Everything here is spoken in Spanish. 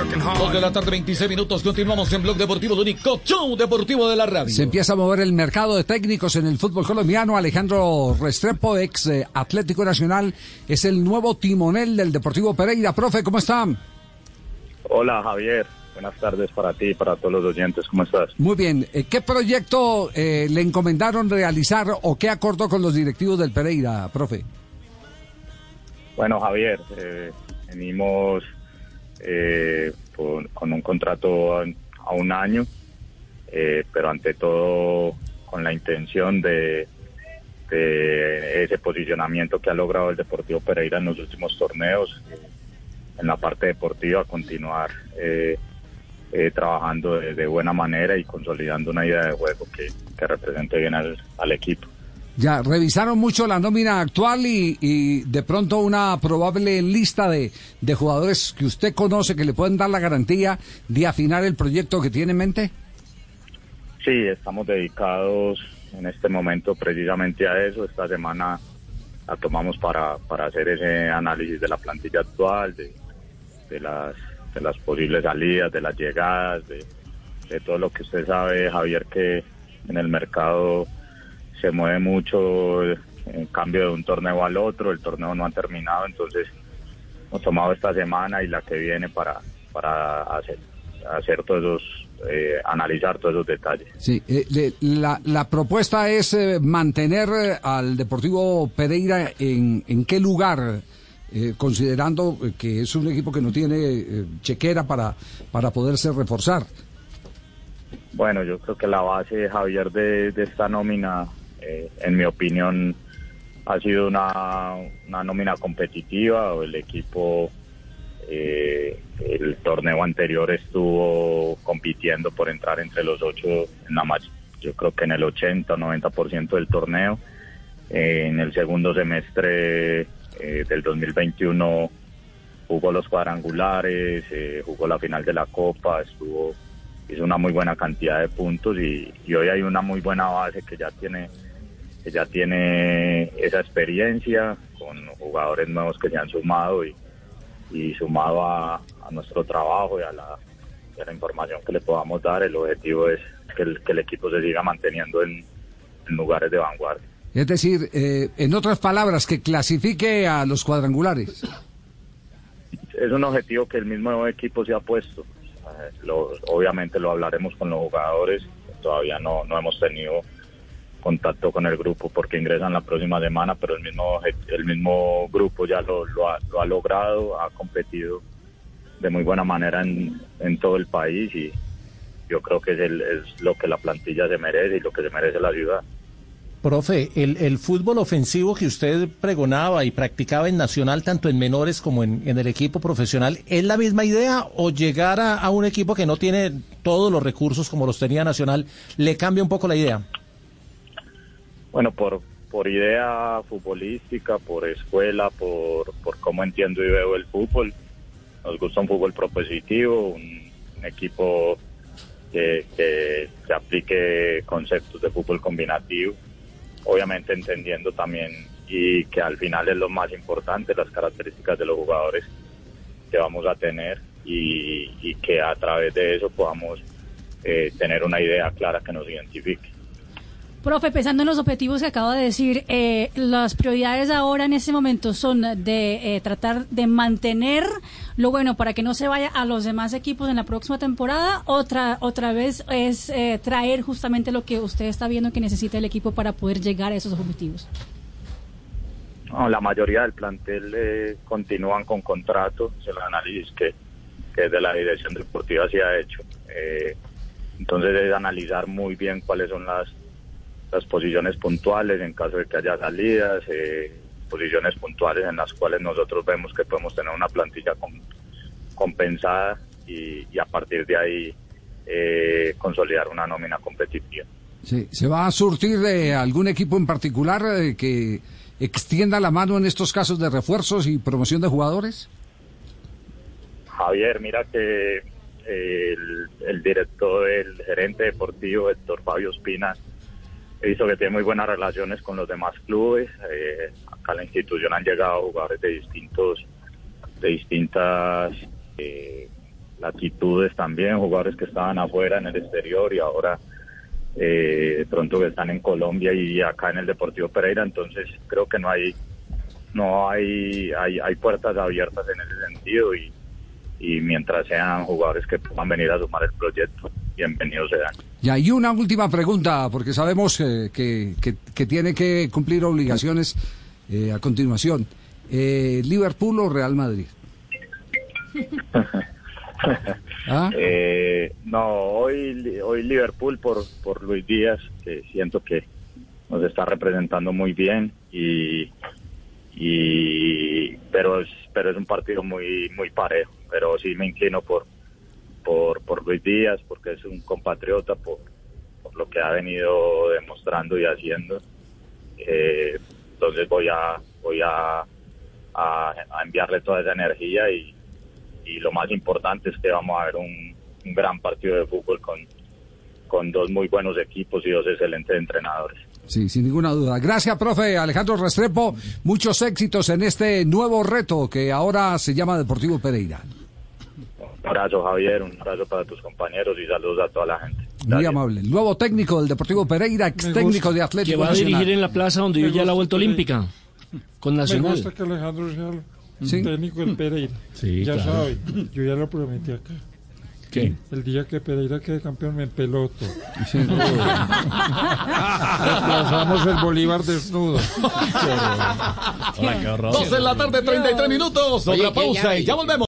Dos de la tarde, 26 minutos. Continuamos en Blog Deportivo, el único show deportivo de la radio. Se empieza a mover el mercado de técnicos en el fútbol colombiano. Alejandro Restrepo, ex eh, Atlético Nacional, es el nuevo timonel del Deportivo Pereira. Profe, ¿cómo está? Hola, Javier. Buenas tardes para ti y para todos los oyentes. ¿Cómo estás? Muy bien. Eh, ¿Qué proyecto eh, le encomendaron realizar o qué acordó con los directivos del Pereira, profe? Bueno, Javier, eh, venimos eh, con, un contrato a, un año, eh, pero ante todo con la intención de, ese posicionamiento que ha logrado el Deportivo Pereira en los últimos torneos, en la parte deportiva, continuar eh, trabajando de, buena manera y consolidando una idea de juego que, que represente bien al equipo. Ya, revisaron mucho la nómina actual y, y de pronto una probable lista de, de jugadores que usted conoce que le pueden dar la garantía de afinar el proyecto que tiene en mente. Sí, estamos dedicados en este momento precisamente a eso. Esta semana la tomamos para, para hacer ese análisis de la plantilla actual, de, de las, de las posibles salidas, de las llegadas, de, de todo lo que usted sabe, Javier, que en el mercado se mueve mucho en cambio de un torneo al otro, el torneo no ha terminado, entonces hemos tomado esta semana y la que viene para, para hacer, hacer todos esos, eh, analizar todos esos detalles. Sí, eh, le- la, la propuesta es eh, mantener eh, al Deportivo Pereira en, en qué lugar, eh, considerando que es un equipo que no tiene eh, chequera para, para poderse reforzar. Bueno, yo creo que la base, Javier, de, de esta nómina, eh, en mi opinión, ha sido una, una nómina competitiva. El equipo, eh, el torneo anterior estuvo compitiendo por entrar entre los ocho, en la ma- yo creo que en el 80 o 90% del torneo. Eh, en el segundo semestre eh, del 2021 jugó los cuadrangulares, jugó la final de la Copa, estuvo hizo una muy buena cantidad de puntos y, y hoy hay una muy buena base que ya tiene que ya tiene esa experiencia con jugadores nuevos que se han sumado y, y sumado a, a nuestro trabajo y a la, y a la información que le podamos dar el objetivo es que el, que el equipo se siga manteniendo en, en lugares de vanguardia Es decir, eh, en otras palabras, que clasifique a los cuadrangulares. es un objetivo que el mismo equipo se ha puesto. Eh, lo- obviamente lo hablaremos con los jugadores. Todavía no, no hemos tenido contacto con el grupo porque ingresan la próxima semana, pero el mismo el mismo grupo ya lo, lo, ha, lo ha logrado, ha competido de muy buena manera en, en todo el país y yo creo que es, el- es lo que la plantilla se merece y lo que se merece la ciudad. Profe, el, el fútbol ofensivo que usted pregonaba y practicaba en Nacional, tanto en menores como en, en el equipo profesional, ¿es la misma idea o llegar a, a un equipo que no tiene todos los recursos como los tenía Nacional, le cambia un poco la idea? Bueno, por, por idea futbolística, por escuela, por, por cómo entiendo y veo el fútbol. Nos gusta un fútbol propositivo, un, equipo que, que, que aplique conceptos de fútbol combinativo. Obviamente entendiendo también y que al final es lo más importante, las características de los jugadores que vamos a tener y, y que a través de eso podamos eh, tener una idea clara que nos identifique. Profe, pensando en los objetivos que acaba de decir, eh, las prioridades ahora en este momento son de eh, tratar de mantener lo bueno para que no se vaya a los demás equipos en la próxima temporada. Otra otra vez es eh, traer justamente lo que usted está viendo que necesita el equipo para poder llegar a esos objetivos. La mayoría del plantel eh, continúan con contrato, es el análisis que, que desde la dirección deportiva se ha hecho. Entonces es analizar muy bien cuáles son las, las posiciones puntuales en caso de que haya salidas, eh, posiciones puntuales en las cuales nosotros vemos que podemos tener una plantilla com- compensada y, y a partir de ahí eh, consolidar una nómina competitiva. Sí, ¿Se va a surtir de algún equipo en particular eh, que extienda la mano en estos casos de refuerzos y promoción de jugadores? Javier, mira que eh, el, el director, el gerente deportivo, Héctor Fabio Espina, hizo que tiene muy buenas relaciones con los demás clubes. Eh, acá a la institución han llegado jugadores de distintos, de distintas eh, latitudes también, jugadores que estaban afuera en el exterior y ahora eh, pronto que están en Colombia y acá en el Deportivo Pereira, entonces creo que no hay no hay hay, hay puertas abiertas en ese sentido y, y mientras sean jugadores que puedan venir a sumar el proyecto, bienvenidos sean. Y hay una última pregunta, porque sabemos eh, que, que, que tiene que cumplir obligaciones eh, a continuación. Eh, ¿Liverpool o Real Madrid? ¿Ah? Eh, no, hoy, hoy Liverpool por, por Luis Díaz, que siento que nos está representando muy bien y, y pero es, pero es un partido muy muy parejo, pero sí me inclino por por, por Luis Díaz porque es un compatriota por, por lo que ha venido demostrando y haciendo. Eh, entonces voy a voy a, a, a enviarle toda esa energía y, y lo más importante es que vamos a ver un, un gran partido de fútbol con, con dos muy buenos equipos y dos excelentes entrenadores. Sí, sin ninguna duda. Gracias, profe Alejandro Restrepo. Muchos éxitos en este nuevo reto que ahora se llama Deportivo Pereira. Un abrazo, Javier, un abrazo para tus compañeros y saludos a toda la gente. Muy Gracias. amable. El nuevo técnico del Deportivo Pereira, ex técnico de Atlético Que va a Nacional. dirigir en la plaza donde Me yo ya la vuelta olímpica. Con Me Nacional. gusta que Alejandro sea el Sí. técnico del Pereira. Sí, ya claro. sabe, yo ya lo prometí acá. ¿Qué? El día que Pereira quede campeón me peloto. Sí. Reemplazamos el Bolívar desnudo. Dos de la tarde, 33 minutos. Oye, Otra ¿quién pausa y ya volvemos.